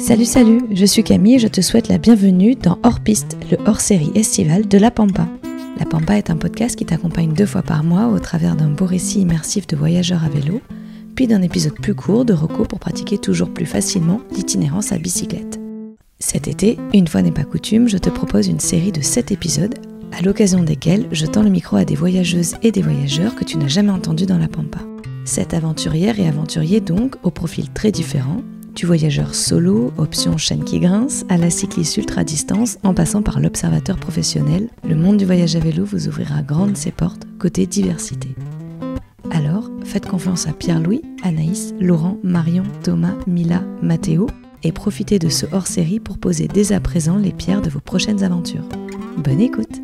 Salut salut, je suis Camille et je te souhaite la bienvenue dans Hors Piste, le hors-série estival de La Pampa. La Pampa est un podcast qui t'accompagne deux fois par mois au travers d'un beau récit immersif de voyageurs à vélo, puis d'un épisode plus court de recours pour pratiquer toujours plus facilement l'itinérance à bicyclette. Cet été, une fois n'est pas coutume, je te propose une série de 7 épisodes, à l'occasion desquels je tends le micro à des voyageuses et des voyageurs que tu n'as jamais entendus dans La Pampa. Cette aventurière et aventurier donc, au profil très différent, du voyageur solo, option chaîne qui grince, à la cycliste ultra-distance, en passant par l'observateur professionnel, le monde du voyage à vélo vous ouvrira grandes ses portes côté diversité. Alors, faites confiance à Pierre-Louis, Anaïs, Laurent, Marion, Thomas, Mila, Mathéo, et profitez de ce hors-série pour poser dès à présent les pierres de vos prochaines aventures. Bonne écoute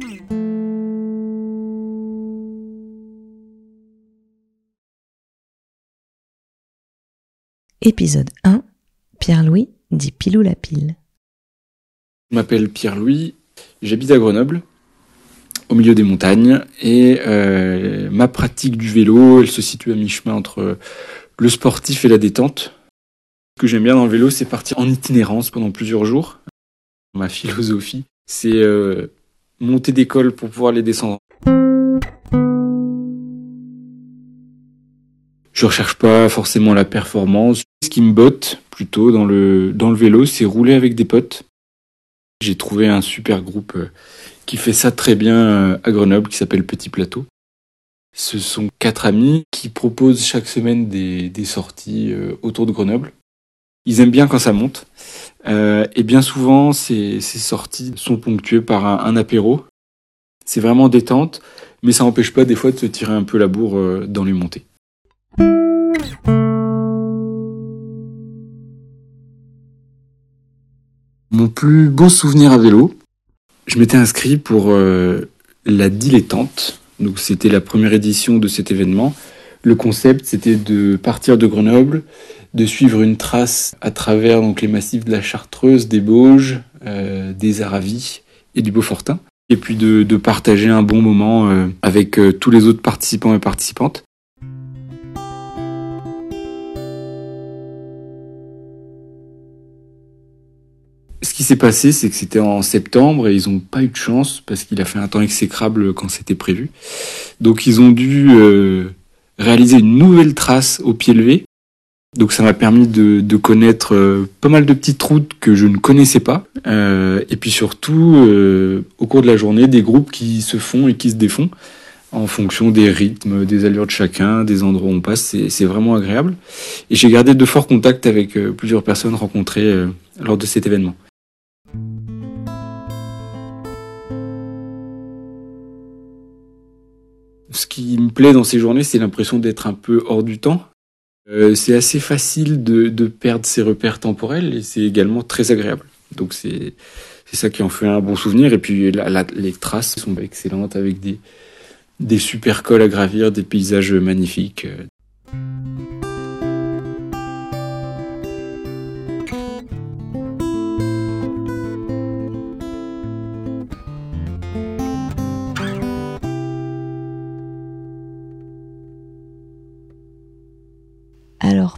Épisode 1 Pierre-Louis dit Pilou la pile. Je m'appelle Pierre-Louis, j'habite à Grenoble, au milieu des montagnes, et euh, ma pratique du vélo, elle se situe à mi-chemin entre le sportif et la détente. Ce que j'aime bien dans le vélo, c'est partir en itinérance pendant plusieurs jours. Ma philosophie, c'est euh, monter d'école pour pouvoir les descendre. Je recherche pas forcément la performance. Ce qui me botte plutôt dans le, dans le vélo, c'est rouler avec des potes. J'ai trouvé un super groupe euh, qui fait ça très bien euh, à Grenoble, qui s'appelle Petit Plateau. Ce sont quatre amis qui proposent chaque semaine des, sorties euh, autour de Grenoble. Ils aiment bien quand ça monte. Et bien souvent, ces, ces sorties sont ponctuées par un, un apéro. C'est vraiment détente, mais ça n'empêche pas des fois de se tirer un peu la bourre dans les montées. Mon plus beau souvenir à vélo, je m'étais inscrit pour euh, la dilettante. Donc c'était la première édition de cet événement. Le concept c'était de partir de Grenoble, de suivre une trace à travers donc les massifs de la Chartreuse, des Bauges, euh, des Aravis et du Beaufortin. Et puis de, partager un bon moment euh, avec tous les autres participants et participantes. Qui s'est passé, c'est que c'était en septembre et ils n'ont pas eu de chance parce qu'il a fait un temps exécrable quand c'était prévu. Donc ils ont dû euh, réaliser une nouvelle trace au pied levé. Donc ça m'a permis de, de connaître euh, pas mal de petites routes que je ne connaissais pas. Euh, et puis surtout, euh, au cours de la journée, des groupes qui se font et qui se défont en fonction des rythmes, des allures de chacun, des endroits où on passe. C'est vraiment agréable. Et j'ai gardé de forts contacts avec euh, plusieurs personnes rencontrées lors de cet événement. Qui me plaît dans ces journées, c'est l'impression d'être un peu hors du temps. Euh, c'est assez facile de, de, perdre ses repères temporels et c'est également très agréable. Donc c'est c'est ça qui en fait un bon souvenir. Et puis la, la, les traces sont excellentes avec des, des super cols à gravir, des paysages magnifiques.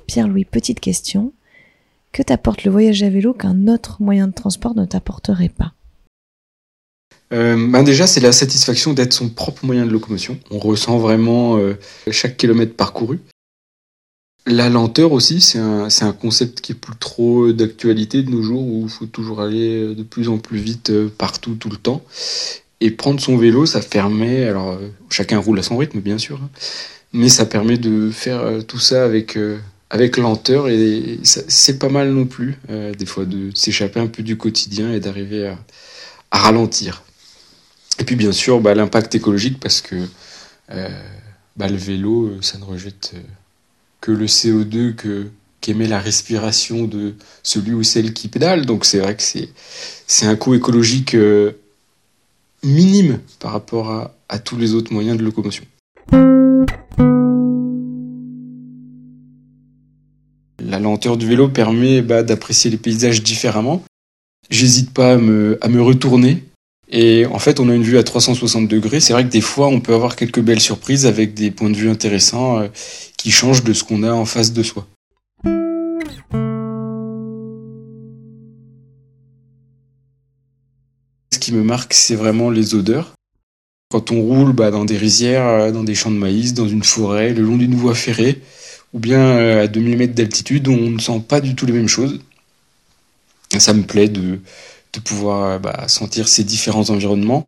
Pierre-Louis, petite question. Que t'apporte le voyage à vélo qu'un autre moyen de transport ne t'apporterait pas euh, ben déjà, c'est la satisfaction d'être son propre moyen de locomotion. On ressent vraiment euh, chaque kilomètre parcouru. La lenteur aussi, c'est un, un, concept qui est plus trop d'actualité de nos jours, où il faut toujours aller de plus en plus vite euh, partout, tout le temps. Et prendre son vélo, ça permet, alors euh, chacun roule à son rythme, bien sûr, hein, mais ça permet de faire euh, tout ça avec avec lenteur et c'est pas mal non plus euh, des fois de s'échapper un peu du quotidien et d'arriver à, ralentir. Et puis bien sûr bah, l'impact écologique parce que euh, bah, le vélo ça ne rejette que le CO2 que qu'émet la respiration de celui ou celle qui pédale donc c'est vrai que c'est c'est un coût écologique euh, minime par rapport à tous les autres moyens de locomotion. du vélo permet bah, d'apprécier les paysages différemment. J'hésite pas à me, retourner. Et en fait, on a une vue à 360 degrés. C'est vrai que des fois, on peut avoir quelques belles surprises avec des points de vue intéressants euh, qui changent de ce qu'on a en face de soi. Ce qui me marque, c'est vraiment les odeurs. Quand on roule bah, dans des rizières, euh, dans des champs de maïs, dans une forêt, le long d'une voie ferrée, ou bien euh, à 2000 mètres d'altitude, on ne sent pas du tout les mêmes choses. ça me plaît de, pouvoir bah, sentir ces différents environnements.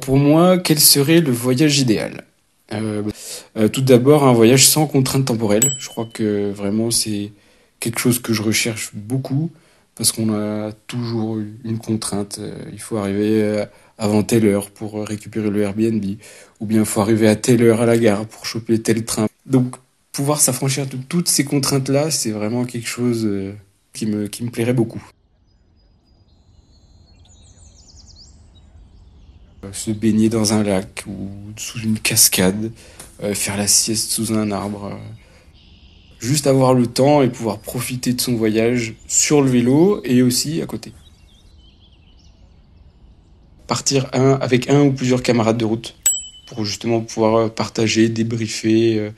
Pour moi, quel serait le voyage idéal? Euh, euh, Tout d'abord, un voyage sans contrainte temporelle. Je crois que vraiment c'est quelque chose que je recherche beaucoup parce qu'on a toujours une contrainte. Euh, il faut arriver avant telle heure pour récupérer le Airbnb, ou bien faut arriver à telle heure à la gare pour choper tel train. Donc pouvoir s'affranchir de toutes ces contraintes-là, c'est vraiment quelque chose qui me, qui me plairait beaucoup. Euh, se baigner dans un lac ou sous une cascade, euh, faire la sieste sous un arbre. Euh, juste avoir le temps et pouvoir profiter de son voyage sur le vélo et aussi à côté. Partir un, avec un ou plusieurs camarades de route pour justement pouvoir partager, débriefer,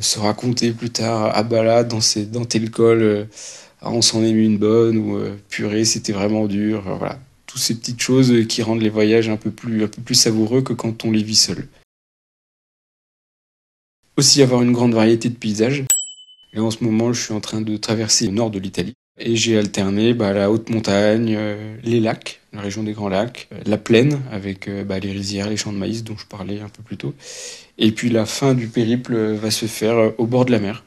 se raconter plus tard à balade dans, dans tel col, on s'en est mis une bonne ou purée, c'était vraiment dur. voilà, toutes ces petites choses qui rendent les voyages un peu plus, un peu plus savoureux que quand on les vit seul. Aussi avoir une grande variété de paysages. Et en ce moment, je suis en train de traverser le nord de l'Italie. Et j'ai alterné bah, la haute montagne, euh, les lacs, la région des Grands Lacs, euh, la plaine avec euh, bah, les rizières, les champs de maïs dont je parlais un peu plus tôt. Et puis la fin du périple va se faire au bord de la mer.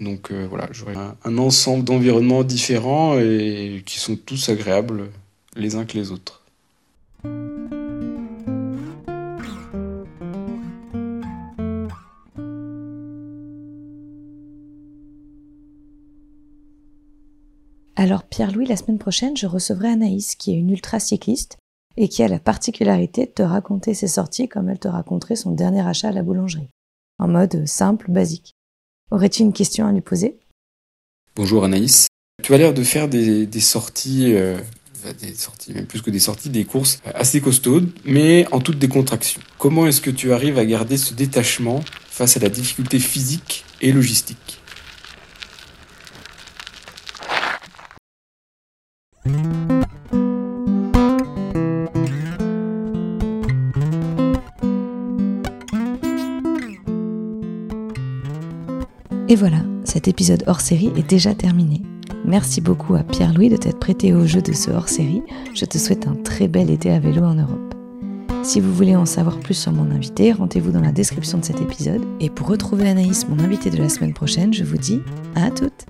Donc voilà, j'aurai un ensemble d'environnements différents et qui sont tous agréables les uns que les autres. Alors Pierre-Louis, la semaine prochaine, je recevrai Anaïs, qui est une ultra cycliste et qui a la particularité de te raconter ses sorties comme elle te raconterait son dernier achat à la boulangerie, en mode simple, basique. Aurais-tu une question à lui poser? Bonjour Anaïs. Tu as l'air de faire des, sorties euh, des sorties, même plus que des sorties, des courses assez costaudes, mais en toute décontraction. Comment est-ce que tu arrives à garder ce détachement face à la difficulté physique et logistique? Et voilà, cet épisode hors série est déjà terminé. Merci beaucoup à Pierre-Louis de t'être prêté au jeu de ce hors-série. Je te souhaite un très bel été à vélo en Europe. Si vous voulez en savoir plus sur mon invité, rendez-vous dans la description de cet épisode. Et pour retrouver Anaïs, mon invité de la semaine prochaine, je vous dis à toutes